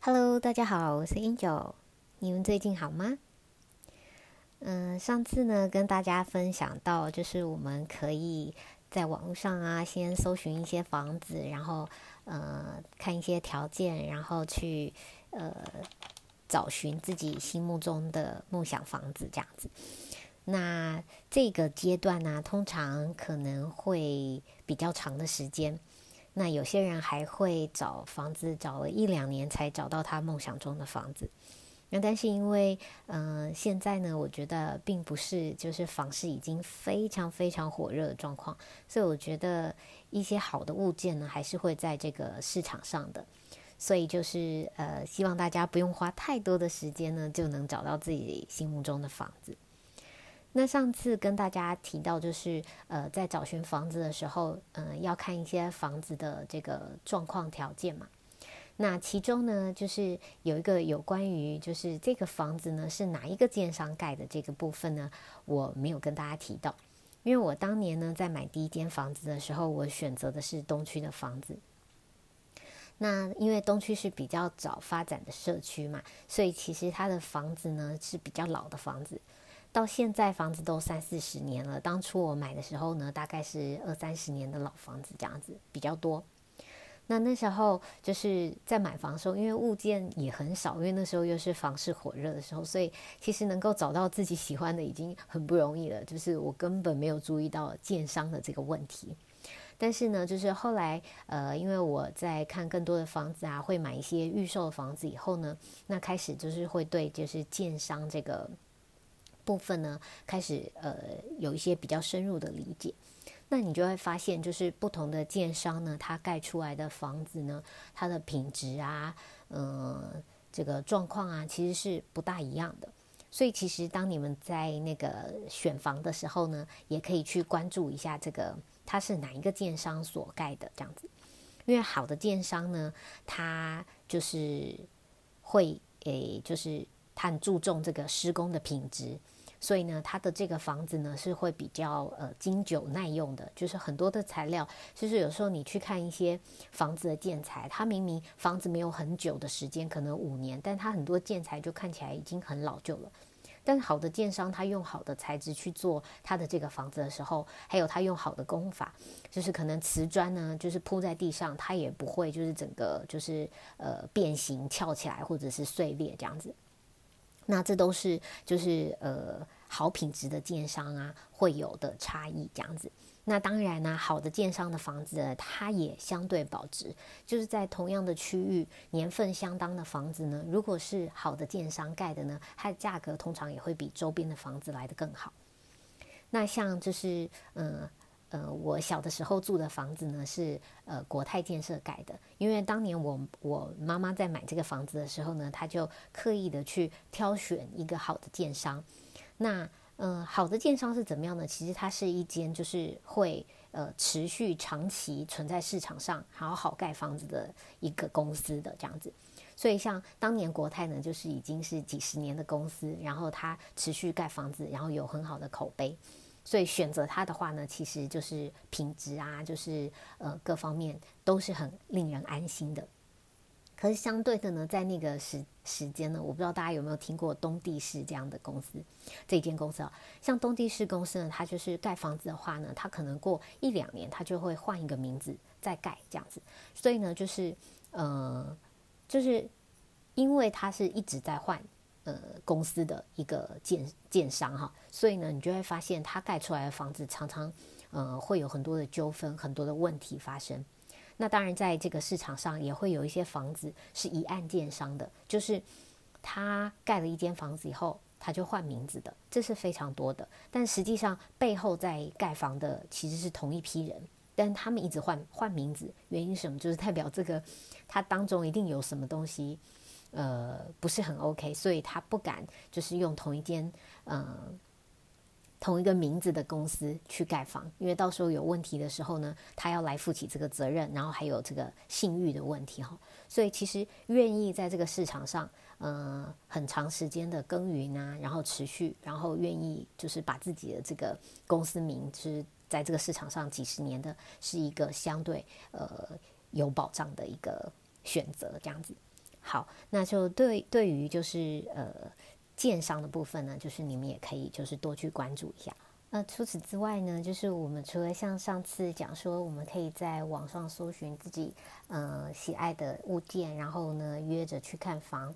Hello，大家好，我是 Angel，你们最近好吗？嗯，上次呢跟大家分享到，就是我们可以在网络上啊，先搜寻一些房子，然后呃看一些条件，然后去呃找寻自己心目中的梦想房子这样子。那这个阶段呢，通常可能会比较长的时间。那有些人还会找房子，找了一两年才找到他梦想中的房子。那但是因为，嗯，现在呢，我觉得并不是就是房市已经非常非常火热的状况，所以我觉得一些好的物件呢，还是会在这个市场上的。所以就是呃，希望大家不用花太多的时间呢，就能找到自己心目中的房子。那上次跟大家提到，就是呃，在找寻房子的时候，嗯，要看一些房子的这个状况条件嘛。那其中呢，就是有一个有关于就是这个房子呢是哪一个建商盖的这个部分呢，我没有跟大家提到，因为我当年呢在买第一间房子的时候，我选择的是东区的房子。那因为东区是比较早发展的社区嘛，所以其实它的房子呢是比较老的房子。到现在房子都三四十年了，当初我买的时候呢，大概是二三十年的老房子这样子比较多。那那时候就是在买房的时候，因为物件也很少，因为那时候又是房市火热的时候，所以其实能够找到自己喜欢的已经很不容易了。就是我根本没有注意到建商的这个问题。但是呢，就是后来呃，因为我在看更多的房子啊，会买一些预售的房子以后呢，那开始就是会对就是建商这个。部分呢，开始呃有一些比较深入的理解，那你就会发现，就是不同的建商呢，它盖出来的房子呢，它的品质啊，嗯，这个状况啊，其实是不大一样的。所以，其实当你们在那个选房的时候呢，也可以去关注一下这个它是哪一个建商所盖的这样子，因为好的建商呢，它就是会诶，就是他很注重这个施工的品质。所以呢，它的这个房子呢是会比较呃经久耐用的，就是很多的材料。就是有时候你去看一些房子的建材，它明明房子没有很久的时间，可能五年，但它很多建材就看起来已经很老旧了。但是好的建商，他用好的材质去做他的这个房子的时候，还有他用好的工法，就是可能瓷砖呢，就是铺在地上，它也不会就是整个就是呃变形翘起来或者是碎裂这样子。那这都是就是呃好品质的建商啊会有的差异这样子。那当然呢，好的建商的房子它也相对保值，就是在同样的区域年份相当的房子呢，如果是好的建商盖的呢，它的价格通常也会比周边的房子来的更好。那像就是嗯。呃，呃我小的时候住的房子呢是呃国泰建设盖的，因为当年我我妈妈在买这个房子的时候呢，她就刻意的去挑选一个好的建商。那嗯，好的建商是怎么样呢？其实它是一间就是会呃持续长期存在市场上好好盖房子的一个公司的这样子。所以像当年国泰呢，就是已经是几十年的公司，然后它持续盖房子，然后有很好的口碑。所以选择它的话呢，其实就是品质啊，就是呃各方面都是很令人安心的。可是相对的呢，在那个时时间呢，我不知道大家有没有听过东地市这样的公司，这间公司啊，像东地市公司呢，它就是盖房子的话呢，它可能过一两年，它就会换一个名字再盖这样子。所以呢，就是呃，就是因为它是一直在换。呃，公司的一个建建商哈，所以呢，你就会发现他盖出来的房子常常呃会有很多的纠纷，很多的问题发生。那当然，在这个市场上也会有一些房子是一案建商的，就是他盖了一间房子以后，他就换名字的，这是非常多的。但实际上背后在盖房的其实是同一批人，但他们一直换换名字，原因什么？就是代表这个它当中一定有什么东西。呃，不是很 OK，所以他不敢就是用同一间嗯同一个名字的公司去盖房，因为到时候有问题的时候呢，他要来负起这个责任，然后还有这个信誉的问题哈。所以其实愿意在这个市场上，嗯，很长时间的耕耘啊，然后持续，然后愿意就是把自己的这个公司名是在这个市场上几十年的，是一个相对呃有保障的一个选择，这样子。好，那就对对于就是呃鉴赏的部分呢，就是你们也可以就是多去关注一下。那除此之外呢，就是我们除了像上次讲说，我们可以在网上搜寻自己呃喜爱的物件，然后呢约着去看房。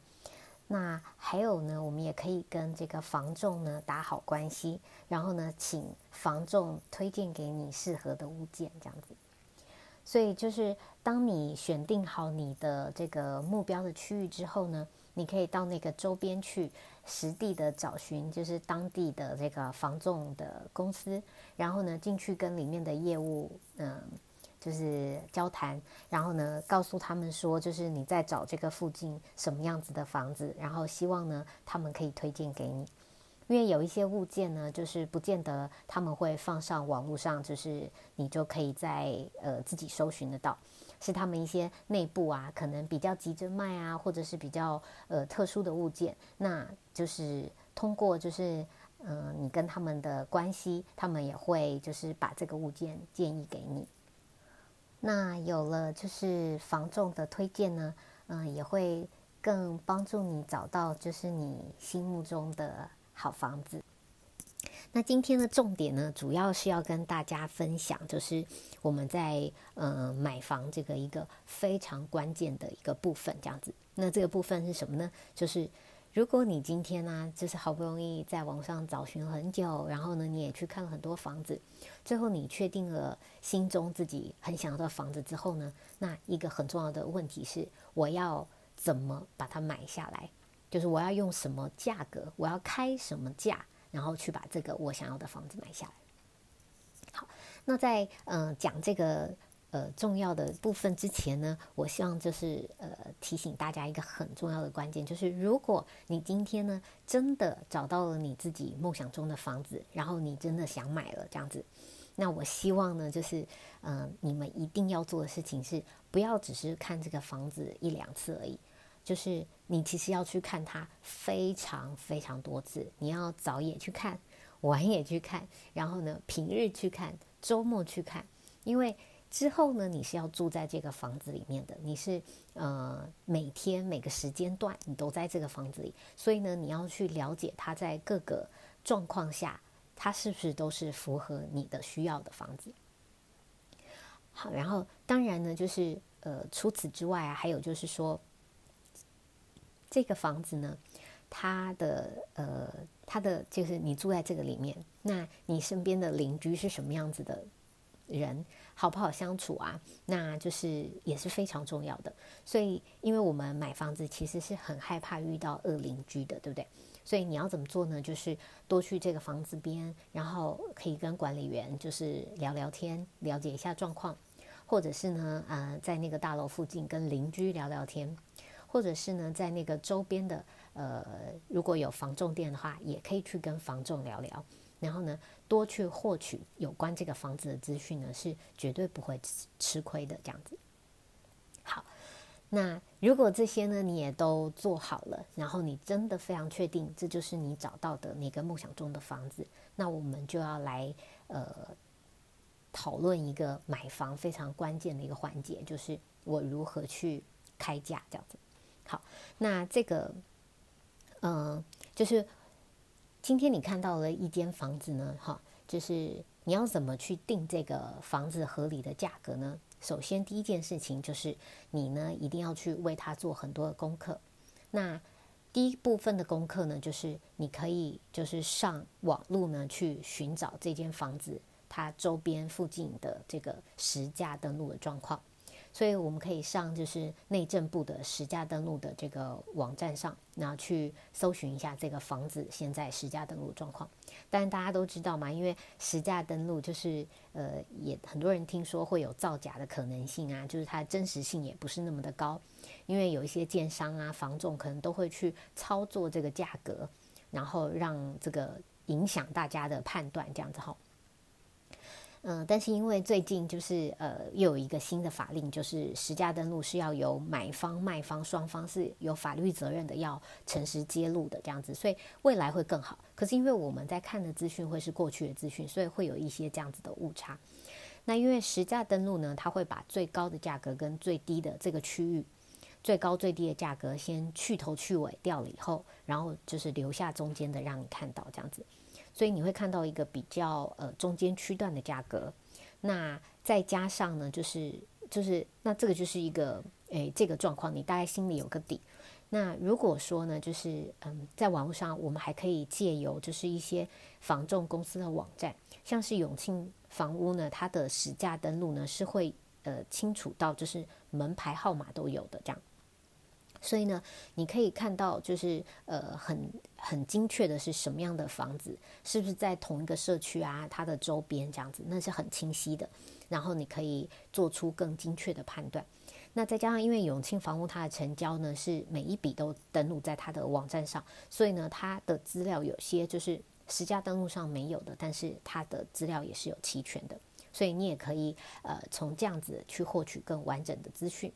那还有呢，我们也可以跟这个房仲呢打好关系，然后呢请房仲推荐给你适合的物件，这样子。所以就是当你选定好你的这个目标的区域之后呢，你可以到那个周边去实地的找寻，就是当地的这个房仲的公司，然后呢进去跟里面的业务嗯就是交谈，然后呢告诉他们说，就是你在找这个附近什么样子的房子，然后希望呢他们可以推荐给你。因为有一些物件呢，就是不见得他们会放上网络上，就是你就可以在呃自己搜寻得到，是他们一些内部啊，可能比较急着卖啊，或者是比较呃特殊的物件，那就是通过就是嗯你跟他们的关系，他们也会就是把这个物件建议给你。那有了就是房仲的推荐呢，嗯也会更帮助你找到就是你心目中的。好房子，那今天的重点呢，主要是要跟大家分享，就是我们在呃买房这个一个非常关键的一个部分，这样子。那这个部分是什么呢？就是如果你今天呢，就是好不容易在网上找寻很久，然后呢，你也去看了很多房子，最后你确定了心中自己很想要的房子之后呢，那一个很重要的问题是，我要怎么把它买下来？就是我要用什么价格，我要开什么价，然后去把这个我想要的房子买下来。好，那在嗯讲这个呃重要的部分之前呢，我希望就是呃提醒大家一个很重要的关键，就是如果你今天呢真的找到了你自己梦想中的房子，然后你真的想买了这样子，那我希望呢就是嗯你们一定要做的事情是不要只是看这个房子一两次而已。就是你其实要去看它非常非常多次，你要早也去看，晚也去看，然后呢平日去看，周末去看，因为之后呢你是要住在这个房子里面的，你是呃每天每个时间段你都在这个房子里，所以呢你要去了解它在各个状况下，它是不是都是符合你的需要的房子。好，然后当然呢就是呃除此之外啊，还有就是说。这个房子呢，它的呃，它的就是你住在这个里面，那你身边的邻居是什么样子的人，好不好相处啊？那就是也是非常重要的。所以，因为我们买房子其实是很害怕遇到恶邻居的，对不对？所以你要怎么做呢？就是多去这个房子边，然后可以跟管理员就是聊聊天，了解一下状况，或者是呢，呃，在那个大楼附近跟邻居聊聊天。或者是呢，在那个周边的呃，如果有房仲店的话，也可以去跟房仲聊聊，然后呢，多去获取有关这个房子的资讯呢，是绝对不会吃吃亏的。这样子，好，那如果这些呢你也都做好了，然后你真的非常确定这就是你找到的那个梦想中的房子，那我们就要来呃讨论一个买房非常关键的一个环节，就是我如何去开价这样子。好，那这个，嗯，就是今天你看到了一间房子呢，哈，就是你要怎么去定这个房子合理的价格呢？首先，第一件事情就是你呢一定要去为它做很多的功课。那第一部分的功课呢，就是你可以就是上网络呢去寻找这间房子它周边附近的这个实价登录的状况。所以我们可以上就是内政部的实价登录的这个网站上，然后去搜寻一下这个房子现在实价登录状况。但大家都知道嘛，因为实价登录就是呃，也很多人听说会有造假的可能性啊，就是它真实性也不是那么的高，因为有一些建商啊、房仲可能都会去操作这个价格，然后让这个影响大家的判断，这样子哈。嗯，但是因为最近就是呃，又有一个新的法令，就是实价登录是要由买方、卖方双方是有法律责任的，要诚实揭露的这样子，所以未来会更好。可是因为我们在看的资讯会是过去的资讯，所以会有一些这样子的误差。那因为实价登录呢，它会把最高的价格跟最低的这个区域最高最低的价格先去头去尾掉了以后，然后就是留下中间的让你看到这样子，所以你会看到一个比较呃中间区段的价格。那再加上呢，就是就是那这个就是一个诶这个状况，你大概心里有个底。那如果说呢，就是嗯，在网络上我们还可以借由就是一些房仲公司的网站，像是永庆房屋呢，它的实价登录呢是会呃清楚到就是门牌号码都有的这样，所以呢，你可以看到就是呃很很精确的是什么样的房子，是不是在同一个社区啊，它的周边这样子，那是很清晰的，然后你可以做出更精确的判断。那再加上，因为永庆房屋它的成交呢是每一笔都登录在它的网站上，所以呢，它的资料有些就是实价登录上没有的，但是它的资料也是有齐全的，所以你也可以呃从这样子去获取更完整的资讯。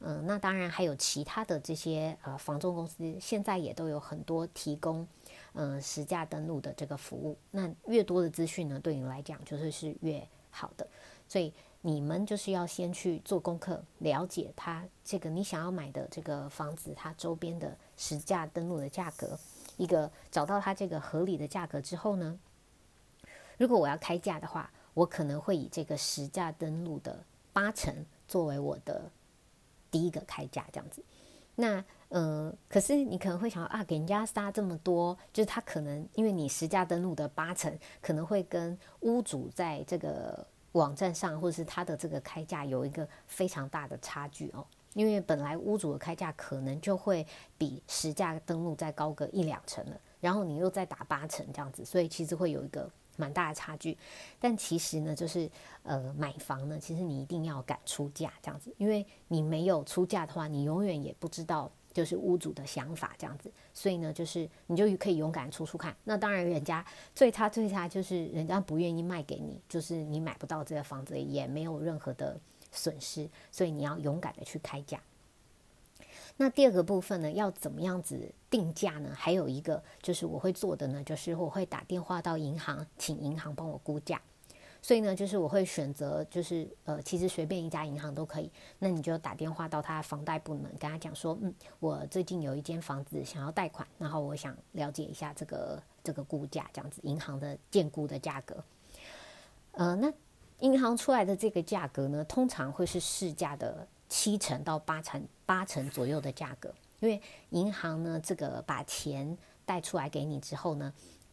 嗯，那当然还有其他的这些呃房仲公司，现在也都有很多提供嗯实价登录的这个服务。那越多的资讯呢，对你来讲就是是越好的，所以。你们就是要先去做功课，了解它这个你想要买的这个房子，它周边的实价登录的价格，一个找到它这个合理的价格之后呢，如果我要开价的话，我可能会以这个实价登录的八成作为我的第一个开价，这样子。那呃，可是你可能会想啊，给人家杀这么多，就是他可能因为你实价登录的八成，可能会跟屋主在这个。网站上或者是他的这个开价有一个非常大的差距哦，因为本来屋主的开价可能就会比实价登录再高个一两成了，然后你又再打八成这样子，所以其实会有一个蛮大的差距。但其实呢，就是呃买房呢，其实你一定要敢出价这样子，因为你没有出价的话，你永远也不知道。就是屋主的想法这样子，所以呢，就是你就可以勇敢出出看。那当然，人家最差最差就是人家不愿意卖给你，就是你买不到这个房子，也没有任何的损失。所以你要勇敢的去开价。那第二个部分呢，要怎么样子定价呢？还有一个就是我会做的呢，就是我会打电话到银行，请银行帮我估价。所以呢，就是我会选择，就是呃，其实随便一家银行都可以。那你就打电话到他房贷部门，跟他讲说，嗯，我最近有一间房子想要贷款，然后我想了解一下这个这个估价，这样子银行的建估的价格。呃，那银行出来的这个价格呢，通常会是市价的七成到八成八成左右的价格，因为银行呢，这个把钱贷出来给你之后呢。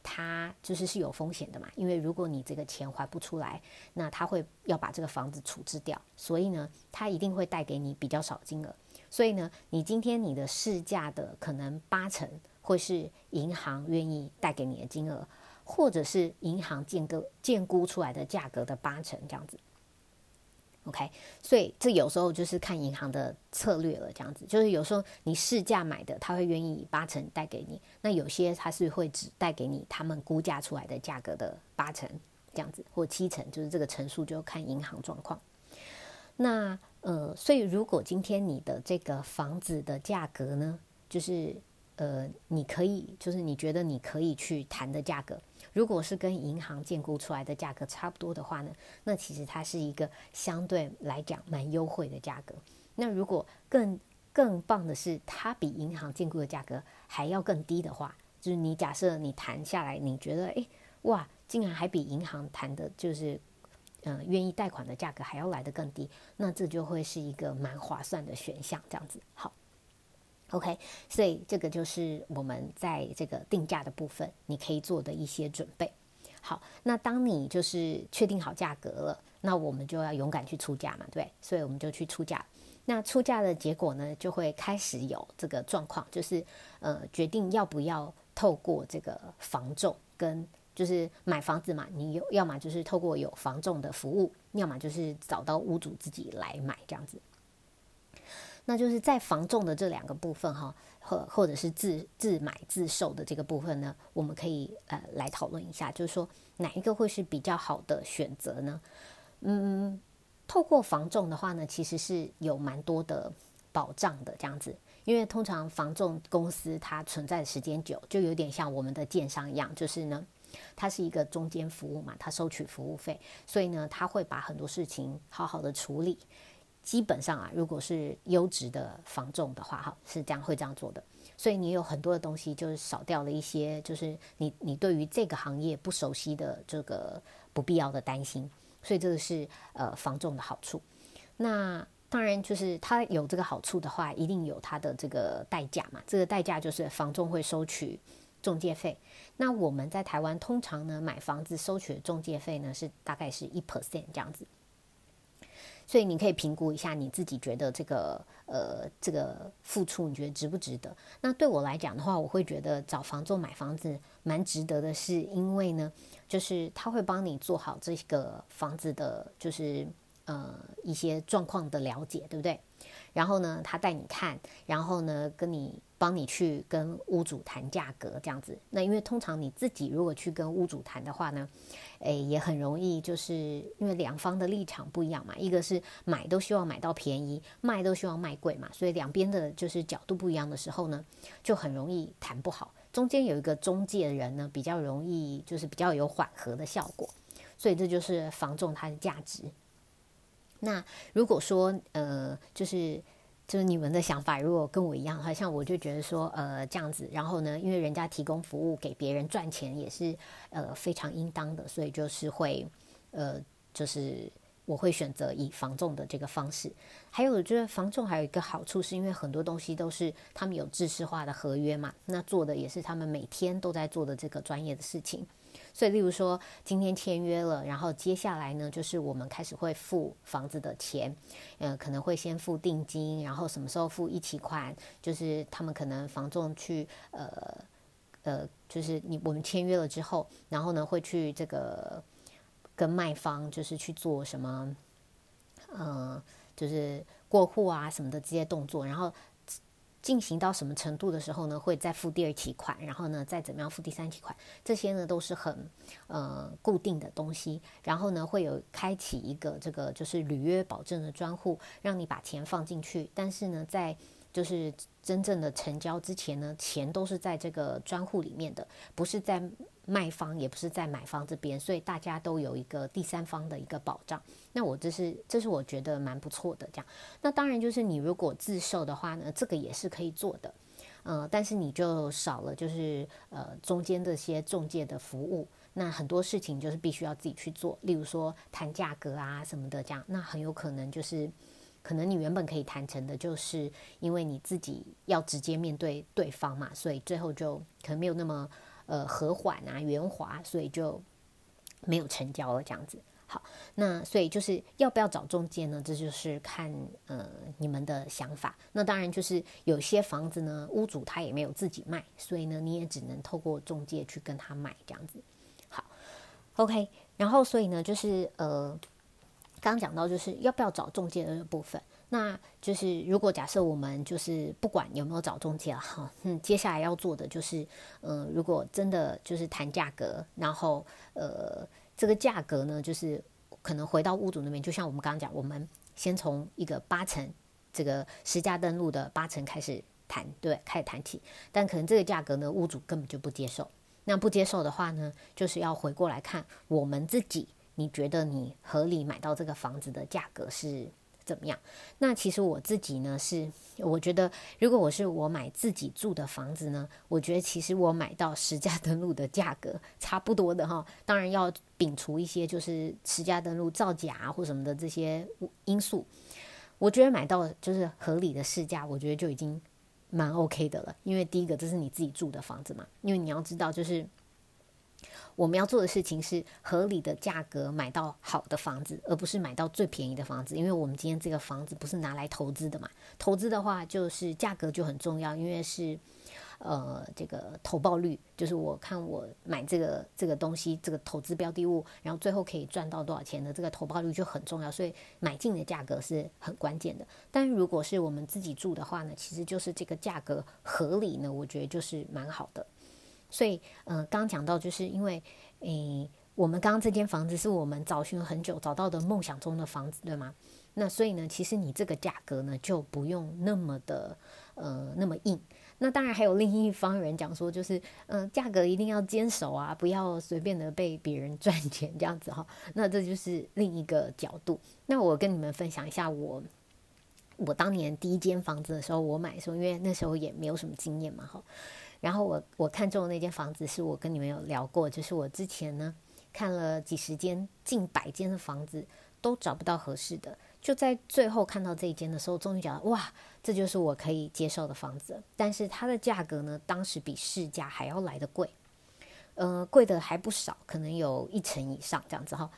它就是是有风险的嘛，因为如果你这个钱还不出来，那他会要把这个房子处置掉，所以呢，他一定会贷给你比较少金额。所以呢，你今天你的市价的可能八成会是银行愿意贷给你的金额，或者是银行建个建估出来的价格的八成这样子。OK，所以这有时候就是看银行的策略了，这样子就是有时候你市价买的，他会愿意八成贷给你；那有些他是会只贷给你他们估价出来的价格的八成这样子，或七成，就是这个成数就看银行状况。那呃，所以如果今天你的这个房子的价格呢，就是呃，你可以就是你觉得你可以去谈的价格。如果是跟银行建估出来的价格差不多的话呢，那其实它是一个相对来讲蛮优惠的价格。那如果更更棒的是，它比银行建估的价格还要更低的话，就是你假设你谈下来，你觉得诶，哇，竟然还比银行谈的就是嗯愿意贷款的价格还要来得更低，那这就会是一个蛮划算的选项。这样子好。OK，所以这个就是我们在这个定价的部分，你可以做的一些准备。好，那当你就是确定好价格了，那我们就要勇敢去出价嘛，对，所以我们就去出价。那出价的结果呢，就会开始有这个状况，就是呃，决定要不要透过这个房仲跟就是买房子嘛，你有要么就是透过有房仲的服务，要么就是找到屋主自己来买这样子。那就是在防重的这两个部分哈，或或者是自自买自售的这个部分呢，我们可以呃来讨论一下，就是说哪一个会是比较好的选择呢？嗯，透过防重的话呢，其实是有蛮多的保障的这样子，因为通常防重公司它存在的时间久，就有点像我们的建商一样，就是呢，它是一个中间服务嘛，它收取服务费，所以呢，它会把很多事情好好的处理。基本上啊，如果是优质的房仲的话，哈，是这样会这样做的。所以你有很多的东西就是少掉了一些，就是你你对于这个行业不熟悉的这个不必要的担心。所以这个是呃房仲的好处。那当然就是它有这个好处的话，一定有它的这个代价嘛。这个代价就是房仲会收取中介费。那我们在台湾通常呢买房子收取的中介费呢是大概是一 percent 这样子。所以你可以评估一下你自己觉得这个呃这个付出你觉得值不值得？那对我来讲的话，我会觉得找房做买房子蛮值得的，是因为呢，就是他会帮你做好这个房子的，就是呃一些状况的了解，对不对？然后呢，他带你看，然后呢，跟你帮你去跟屋主谈价格这样子。那因为通常你自己如果去跟屋主谈的话呢，诶，也很容易，就是因为两方的立场不一样嘛。一个是买都希望买到便宜，卖都希望卖贵嘛，所以两边的就是角度不一样的时候呢，就很容易谈不好。中间有一个中介人呢，比较容易就是比较有缓和的效果，所以这就是房仲它的价值。那如果说呃，就是就是你们的想法，如果跟我一样，好像我就觉得说呃这样子，然后呢，因为人家提供服务给别人赚钱也是呃非常应当的，所以就是会呃就是我会选择以房仲的这个方式。还有就是房仲还有一个好处，是因为很多东西都是他们有制式化的合约嘛，那做的也是他们每天都在做的这个专业的事情。所以，例如说，今天签约了，然后接下来呢，就是我们开始会付房子的钱，呃，可能会先付定金，然后什么时候付一起款，就是他们可能房仲去，呃，呃，就是你我们签约了之后，然后呢会去这个跟卖方就是去做什么，嗯，就是过户啊什么的这些动作，然后。进行到什么程度的时候呢，会再付第二期款，然后呢，再怎么样付第三期款，这些呢都是很呃固定的东西。然后呢，会有开启一个这个就是履约保证的专户，让你把钱放进去。但是呢，在就是真正的成交之前呢，钱都是在这个专户里面的，不是在。卖方也不是在买方这边，所以大家都有一个第三方的一个保障。那我这是这是我觉得蛮不错的。这样，那当然就是你如果自售的话呢，这个也是可以做的。嗯，但是你就少了就是呃中间这些中介的服务。那很多事情就是必须要自己去做，例如说谈价格啊什么的这样。那很有可能就是可能你原本可以谈成的，就是因为你自己要直接面对对方嘛，所以最后就可能没有那么。呃，和缓啊，圆滑，所以就没有成交了这样子。好，那所以就是要不要找中介呢？这就是看呃你们的想法。那当然就是有些房子呢，屋主他也没有自己卖，所以呢你也只能透过中介去跟他买这样子。好，OK，然后所以呢就是呃刚刚讲到就是要不要找中介的部分。那就是，如果假设我们就是不管有没有找中介哈，嗯，接下来要做的就是，嗯，如果真的就是谈价格，然后呃，这个价格呢，就是可能回到屋主那边，就像我们刚刚讲，我们先从一个八成这个实价登录的八成开始谈，对，开始谈起，但可能这个价格呢，屋主根本就不接受。那不接受的话呢，就是要回过来看我们自己，你觉得你合理买到这个房子的价格是？怎么样？那其实我自己呢，是我觉得，如果我是我买自己住的房子呢，我觉得其实我买到实价登录的价格差不多的哈。当然要摒除一些就是实价登录造假或什么的这些因素，我觉得买到就是合理的市价，我觉得就已经蛮 OK 的了。因为第一个这是你自己住的房子嘛，因为你要知道就是。我们要做的事情是合理的价格买到好的房子，而不是买到最便宜的房子。因为我们今天这个房子不是拿来投资的嘛，投资的话就是价格就很重要，因为是呃这个投报率，就是我看我买这个这个东西，这个投资标的物，然后最后可以赚到多少钱的这个投报率就很重要，所以买进的价格是很关键的。但如果是我们自己住的话呢，其实就是这个价格合理呢，我觉得就是蛮好的。所以，嗯，刚讲到，就是因为，诶，我们刚刚这间房子是我们找寻了很久找到的梦想中的房子，对吗？那所以呢，其实你这个价格呢，就不用那么的，呃，那么硬。那当然还有另一方人讲说，就是，嗯，价格一定要坚守啊，不要随便的被别人赚钱这样子哈。那这就是另一个角度。那我跟你们分享一下我我当年第一间房子的时候，我买的时候，因为那时候也没有什么经验嘛，哈。然后我我看中的那间房子，是我跟你们有聊过，就是我之前呢看了几十间、近百间的房子，都找不到合适的，就在最后看到这一间的时候，终于觉得哇，这就是我可以接受的房子。但是它的价格呢，当时比市价还要来的贵，呃，贵的还不少，可能有一成以上这样子哈。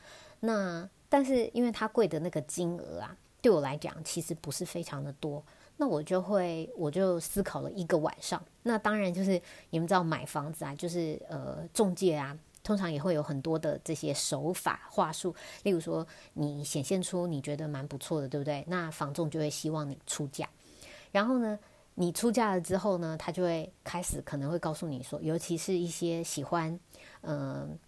那但是因为它贵的那个金额啊。对我来讲，其实不是非常的多，那我就会，我就思考了一个晚上。那当然就是你们知道买房子啊，就是呃中介啊，通常也会有很多的这些手法话术。例如说，你显现出你觉得蛮不错的，对不对？那房仲就会希望你出价。然后呢，你出价了之后呢，他就会开始可能会告诉你说，尤其是一些喜欢嗯。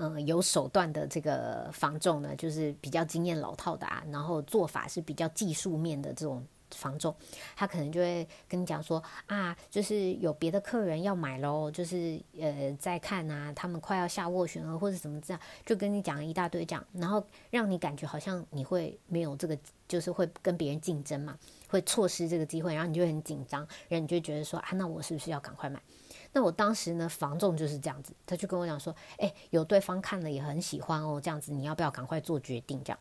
嗯，有手段的这个房仲呢，就是比较经验老套的啊，然后做法是比较技术面的这种防重，他可能就会跟你讲说啊，就是有别的客人要买喽，就是呃在看啊，他们快要下斡旋了或者怎么这样，就跟你讲一大堆这样，然后让你感觉好像你会没有这个，就是会跟别人竞争嘛，会错失这个机会，然后你就很紧张，然后你就觉得说啊，那我是不是要赶快买？那我当时呢，房仲就是这样子，他就跟我讲说，哎，有对方看了也很喜欢哦，这样子你要不要赶快做决定？这样，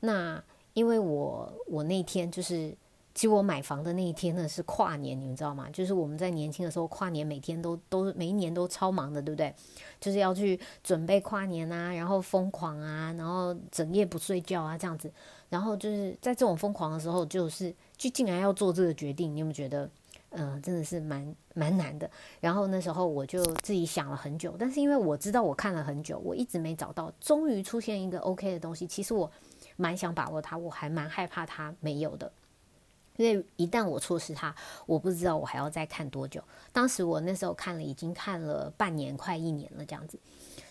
那因为我我那天就是，其实我买房的那一天呢是跨年，你们知道吗？就是我们在年轻的时候跨年，每天都都每一年都超忙的，对不对？就是要去准备跨年啊，然后疯狂啊，然后整夜不睡觉啊，这样子，然后就是在这种疯狂的时候，就是就竟然要做这个决定，你有没有觉得？嗯，真的是蛮蛮难的。然后那时候我就自己想了很久，但是因为我知道我看了很久，我一直没找到，终于出现一个 OK 的东西。其实我蛮想把握它，我还蛮害怕它没有的，因为一旦我错失它，我不知道我还要再看多久。当时我那时候看了，已经看了半年，快一年了这样子。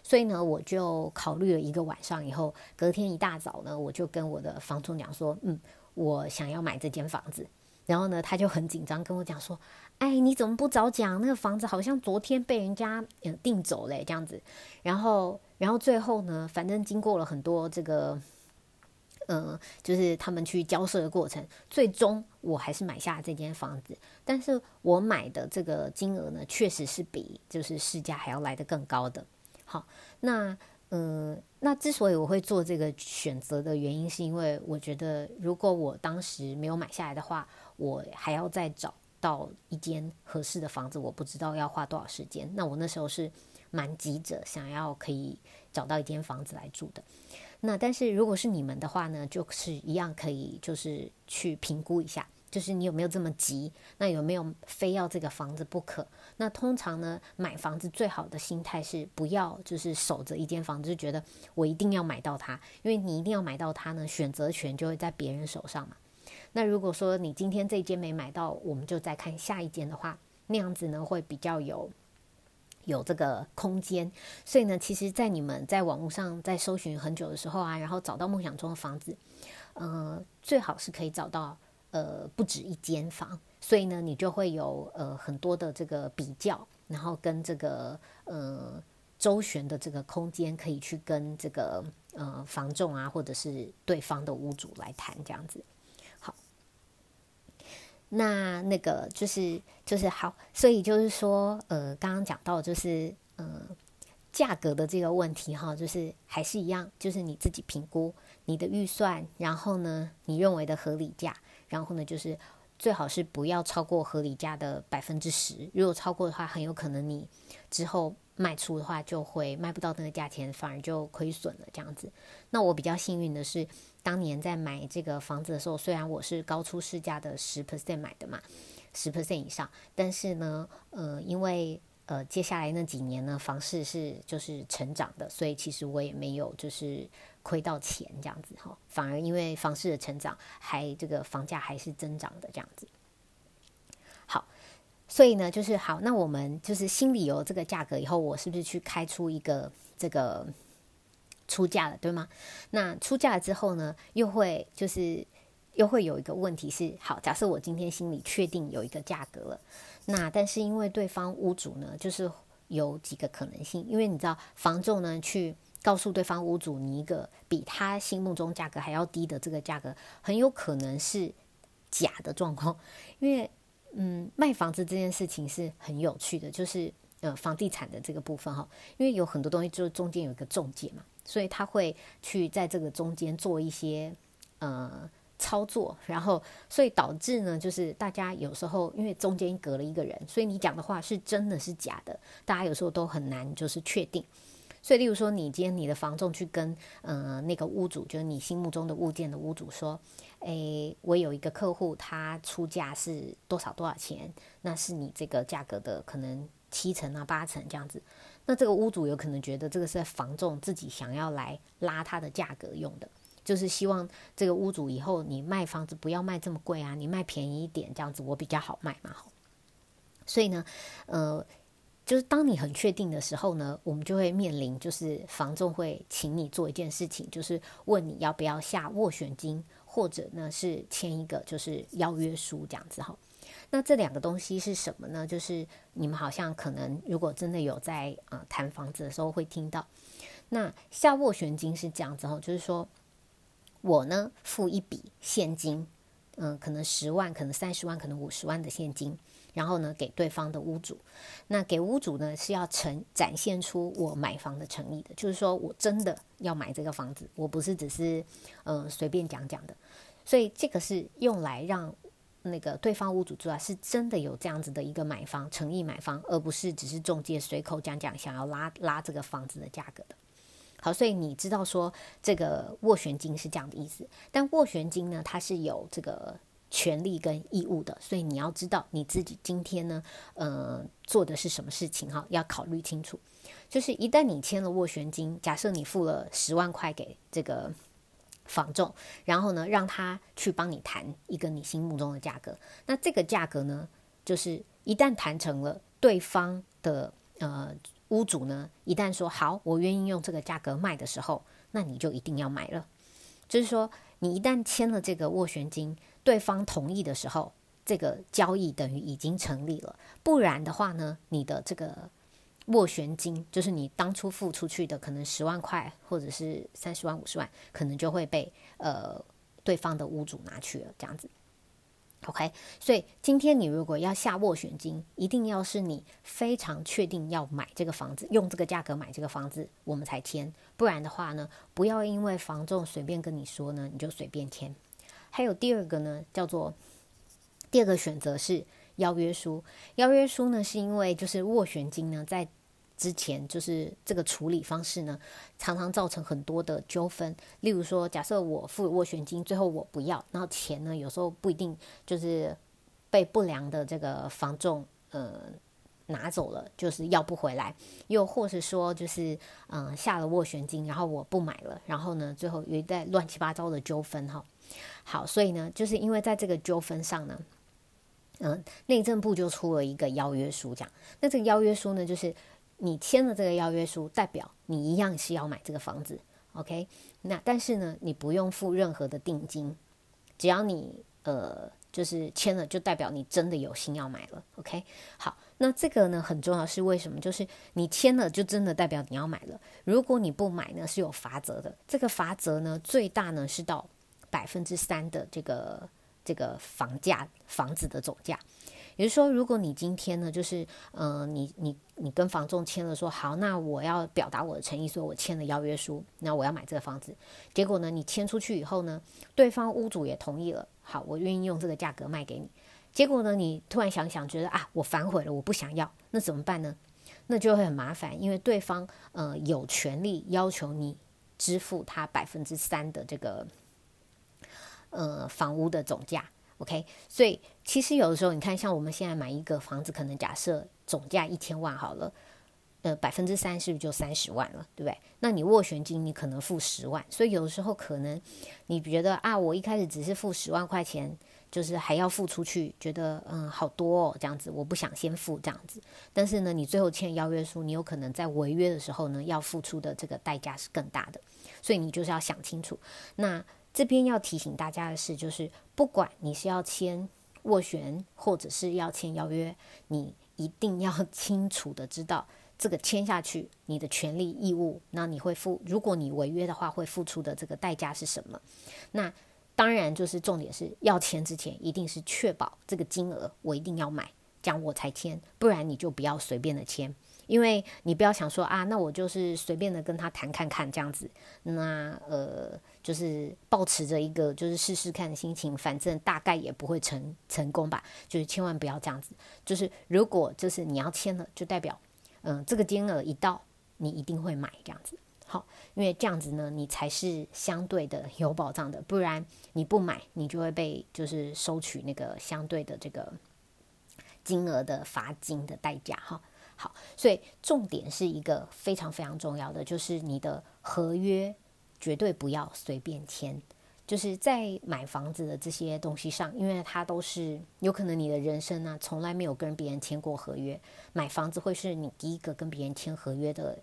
所以呢，我就考虑了一个晚上以后，隔天一大早呢，我就跟我的房东讲说：“嗯，我想要买这间房子。”然后呢，他就很紧张跟我讲说：“哎，你怎么不早讲？那个房子好像昨天被人家嗯订走嘞，这样子。”然后，然后最后呢，反正经过了很多这个，嗯，就是他们去交涉的过程，最终我还是买下这间房子。但是我买的这个金额呢，确实是比就是市价还要来的更高的。好，那嗯，那之所以我会做这个选择的原因，是因为我觉得如果我当时没有买下来的话，我还要再找到一间合适的房子，我不知道要花多少时间。那我那时候是蛮急着，想要可以找到一间房子来住的。那但是如果是你们的话呢，就是一样可以，就是去评估一下，就是你有没有这么急，那有没有非要这个房子不可？那通常呢，买房子最好的心态是不要就是守着一间房子，就觉得我一定要买到它，因为你一定要买到它呢，选择权就会在别人手上嘛。那如果说你今天这间没买到，我们就再看下一间的话，那样子呢会比较有有这个空间。所以呢，其实，在你们在网络上在搜寻很久的时候啊，然后找到梦想中的房子，呃，最好是可以找到呃不止一间房。所以呢，你就会有呃很多的这个比较，然后跟这个呃周旋的这个空间，可以去跟这个呃房仲啊，或者是对方的屋主来谈这样子。那那个就是就是好，所以就是说，呃，刚刚讲到就是呃价格的这个问题哈，就是还是一样，就是你自己评估你的预算，然后呢，你认为的合理价，然后呢，就是最好是不要超过合理价的百分之十，如果超过的话，很有可能你之后。卖出的话就会卖不到那个价钱，反而就亏损了这样子。那我比较幸运的是，当年在买这个房子的时候，虽然我是高出市价的十 percent 买的嘛，十 percent 以上，但是呢，呃，因为呃接下来那几年呢，房市是就是成长的，所以其实我也没有就是亏到钱这样子哈，反而因为房市的成长，还这个房价还是增长的这样子。好。所以呢，就是好，那我们就是心里有这个价格以后，我是不是去开出一个这个出价了，对吗？那出价了之后呢，又会就是又会有一个问题是，好，假设我今天心里确定有一个价格了，那但是因为对方屋主呢，就是有几个可能性，因为你知道房仲呢去告诉对方屋主你一个比他心目中价格还要低的这个价格，很有可能是假的状况，因为嗯，卖房子这件事情是很有趣的，就是呃，房地产的这个部分哈，因为有很多东西就中间有一个中介嘛，所以他会去在这个中间做一些呃操作，然后所以导致呢，就是大家有时候因为中间隔了一个人，所以你讲的话是真的是假的，大家有时候都很难就是确定。所以，例如说，你今天你的房仲去跟呃那个屋主，就是你心目中的物件的屋主说，诶，我有一个客户，他出价是多少多少钱，那是你这个价格的可能七成啊八成这样子，那这个屋主有可能觉得这个是房仲自己想要来拉他的价格用的，就是希望这个屋主以后你卖房子不要卖这么贵啊，你卖便宜一点，这样子我比较好卖嘛，所以呢，呃。就是当你很确定的时候呢，我们就会面临，就是房仲会请你做一件事情，就是问你要不要下斡旋金，或者呢是签一个就是邀约书这样子哈。那这两个东西是什么呢？就是你们好像可能如果真的有在啊谈房子的时候会听到，那下斡旋金是这样子哈，就是说我呢付一笔现金，嗯，可能十万，可能三十万，可能五十万的现金。然后呢，给对方的屋主，那给屋主呢是要呈展现出我买房的诚意的，就是说我真的要买这个房子，我不是只是呃随便讲讲的，所以这个是用来让那个对方屋主知道是真的有这样子的一个买房诚意买房，而不是只是中介随口讲讲想要拉拉这个房子的价格的。好，所以你知道说这个斡旋金是这样的意思，但斡旋金呢，它是有这个。权利跟义务的，所以你要知道你自己今天呢，呃，做的是什么事情哈，要考虑清楚。就是一旦你签了斡旋金，假设你付了十万块给这个房仲，然后呢，让他去帮你谈一个你心目中的价格，那这个价格呢，就是一旦谈成了，对方的呃屋主呢，一旦说好，我愿意用这个价格卖的时候，那你就一定要买了。就是说，你一旦签了这个斡旋金。对方同意的时候，这个交易等于已经成立了。不然的话呢，你的这个斡旋金，就是你当初付出去的，可能十万块或者是三十万、五十万，可能就会被呃对方的屋主拿去了。这样子，OK。所以今天你如果要下斡旋金，一定要是你非常确定要买这个房子，用这个价格买这个房子，我们才签。不然的话呢，不要因为房仲随便跟你说呢，你就随便签。还有第二个呢，叫做第二个选择是邀约书。邀约书呢，是因为就是斡旋金呢，在之前就是这个处理方式呢，常常造成很多的纠纷。例如说，假设我付斡旋金，最后我不要，然后钱呢，有时候不一定就是被不良的这个房仲呃拿走了，就是要不回来；又或是说，就是嗯下了斡旋金，然后我不买了，然后呢，最后有一代乱七八糟的纠纷哈。好，所以呢，就是因为在这个纠纷上呢，嗯，内政部就出了一个邀约书，讲那这个邀约书呢，就是你签了这个邀约书，代表你一样是要买这个房子，OK？那但是呢，你不用付任何的定金，只要你呃，就是签了，就代表你真的有心要买了，OK？好，那这个呢很重要，是为什么？就是你签了，就真的代表你要买了。如果你不买呢，是有罚则的。这个罚则呢，最大呢是到。百分之三的这个这个房价房子的总价，也就是说，如果你今天呢，就是嗯，你你你跟房仲签了说好，那我要表达我的诚意，说我签了邀约书，那我要买这个房子。结果呢，你签出去以后呢，对方屋主也同意了，好，我愿意用这个价格卖给你。结果呢，你突然想想，觉得啊，我反悔了，我不想要，那怎么办呢？那就会很麻烦，因为对方呃有权利要求你支付他百分之三的这个。呃，房屋的总价，OK，所以其实有的时候，你看，像我们现在买一个房子，可能假设总价一千万好了，呃，百分之三是不是就三十万了，对不对？那你斡旋金你可能付十万，所以有的时候可能你觉得啊，我一开始只是付十万块钱，就是还要付出去，觉得嗯好多哦，这样子，我不想先付这样子。但是呢，你最后签邀约书，你有可能在违约的时候呢，要付出的这个代价是更大的，所以你就是要想清楚。那这边要提醒大家的是，就是不管你是要签斡旋，或者是要签邀约，你一定要 清楚的知道这个签下去你的权利义务，那你会付，如果你违约的话，会付出的这个代价是什么？那当然就是重点是要签之前，一定是确保这个金额我一定要买，这样我才签，不然你就不要随便的签。因为你不要想说啊，那我就是随便的跟他谈看看这样子，那呃，就是保持着一个就是试试看的心情，反正大概也不会成成功吧，就是千万不要这样子。就是如果就是你要签了，就代表嗯，这个金额一到，你一定会买这样子。好，因为这样子呢，你才是相对的有保障的，不然你不买，你就会被就是收取那个相对的这个金额的罚金的代价哈。好，所以重点是一个非常非常重要的，就是你的合约绝对不要随便签。就是在买房子的这些东西上，因为它都是有可能你的人生呢从来没有跟别人签过合约，买房子会是你第一个跟别人签合约的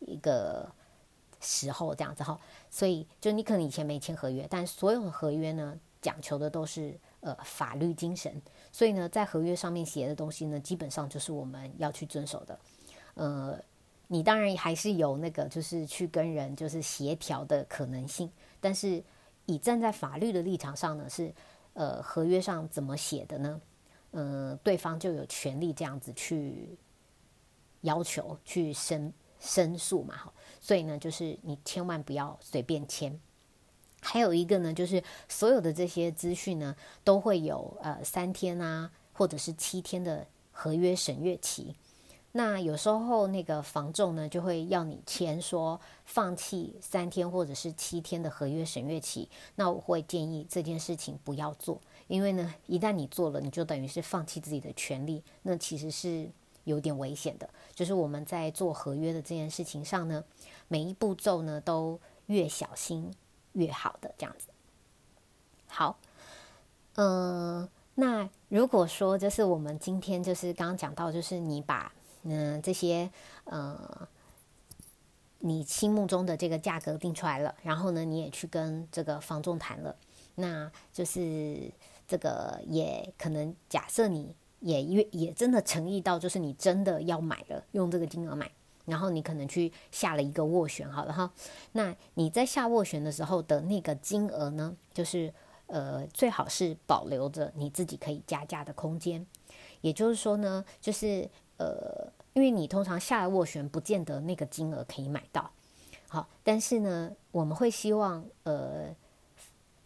一个时候，这样子哈。所以就你可能以前没签合约，但所有的合约呢讲求的都是。呃，法律精神，所以呢，在合约上面写的东西呢，基本上就是我们要去遵守的。呃，你当然还是有那个，就是去跟人就是协调的可能性，但是以站在法律的立场上呢，是呃，合约上怎么写的呢？嗯，对方就有权利这样子去要求去申申诉嘛，哈。所以呢，就是你千万不要随便签。还有一个呢，就是所有的这些资讯呢，都会有呃三天啊，或者是七天的合约审阅期。那有时候那个房仲呢，就会要你签说放弃三天或者是七天的合约审阅期。那我会建议这件事情不要做，因为呢，一旦你做了，你就等于是放弃自己的权利，那其实是有点危险的。就是我们在做合约的这件事情上呢，每一步骤呢都越小心。越好的这样子，好，嗯，那如果说就是我们今天就是刚刚讲到，就是你把嗯这些呃你心目中的这个价格定出来了，然后呢你也去跟这个房仲谈了，那就是这个也可能假设你也越也真的诚意到，就是你真的要买了，用这个金额买。然后你可能去下了一个斡旋，好了哈。那你在下斡旋的时候的那个金额呢，就是呃最好是保留着你自己可以加价的空间。也就是说呢，就是呃，因为你通常下了斡旋，不见得那个金额可以买到。好，但是呢，我们会希望呃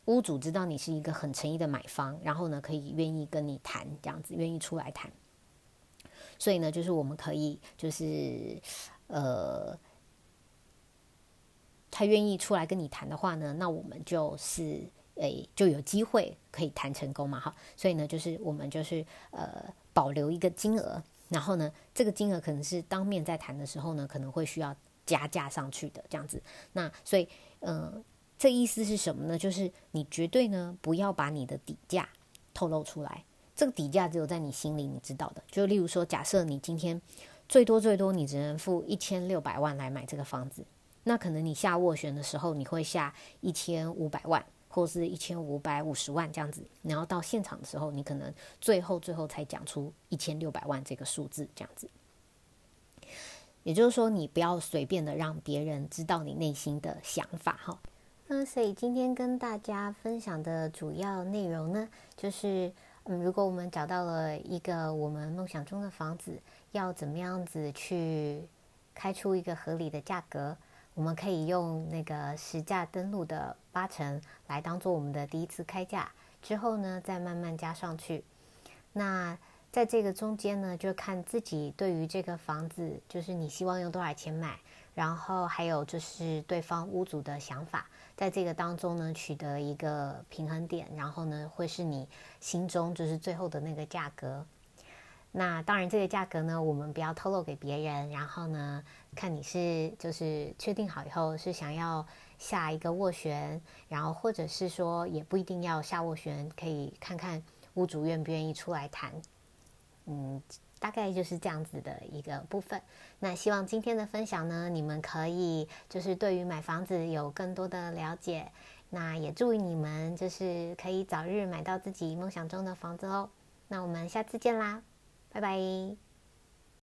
屋主知道你是一个很诚意的买方，然后呢可以愿意跟你谈这样子，愿意出来谈。所以呢，就是我们可以，就是，呃，他愿意出来跟你谈的话呢，那我们就是，诶，就有机会可以谈成功嘛，哈。所以呢，就是我们就是呃，保留一个金额，然后呢，这个金额可能是当面在谈的时候呢，可能会需要加价上去的这样子。那所以，嗯，这意思是什么呢？就是你绝对呢，不要把你的底价透露出来。这个底价只有在你心里你知道的，就例如说，假设你今天最多最多你只能付一千六百万来买这个房子，那可能你下斡旋的时候你会下一千五百万或是一千五百五十万这样子，然后到现场的时候你可能最后最后才讲出一千六百万这个数字这样子。也就是说，你不要随便的让别人知道你内心的想法哈。那所以今天跟大家分享的主要内容呢，就是。嗯，如果我们找到了一个我们梦想中的房子，要怎么样子去开出一个合理的价格？我们可以用那个实价登录的八成来当做我们的第一次开价，之后呢再慢慢加上去。那在这个中间呢，就看自己对于这个房子，就是你希望用多少钱买，然后还有就是对方屋主的想法。在这个当中呢，取得一个平衡点，然后呢，会是你心中就是最后的那个价格。那当然，这个价格呢，我们不要透露给别人。然后呢，看你是就是确定好以后是想要下一个斡旋，然后或者是说也不一定要下斡旋，可以看看屋主愿不愿意出来谈。嗯。大概就是这样子的一个部分。那希望今天的分享呢，你们可以就是对于买房子有更多的了解。那也祝你们就是可以早日买到自己梦想中的房子哦。那我们下次见啦，拜拜。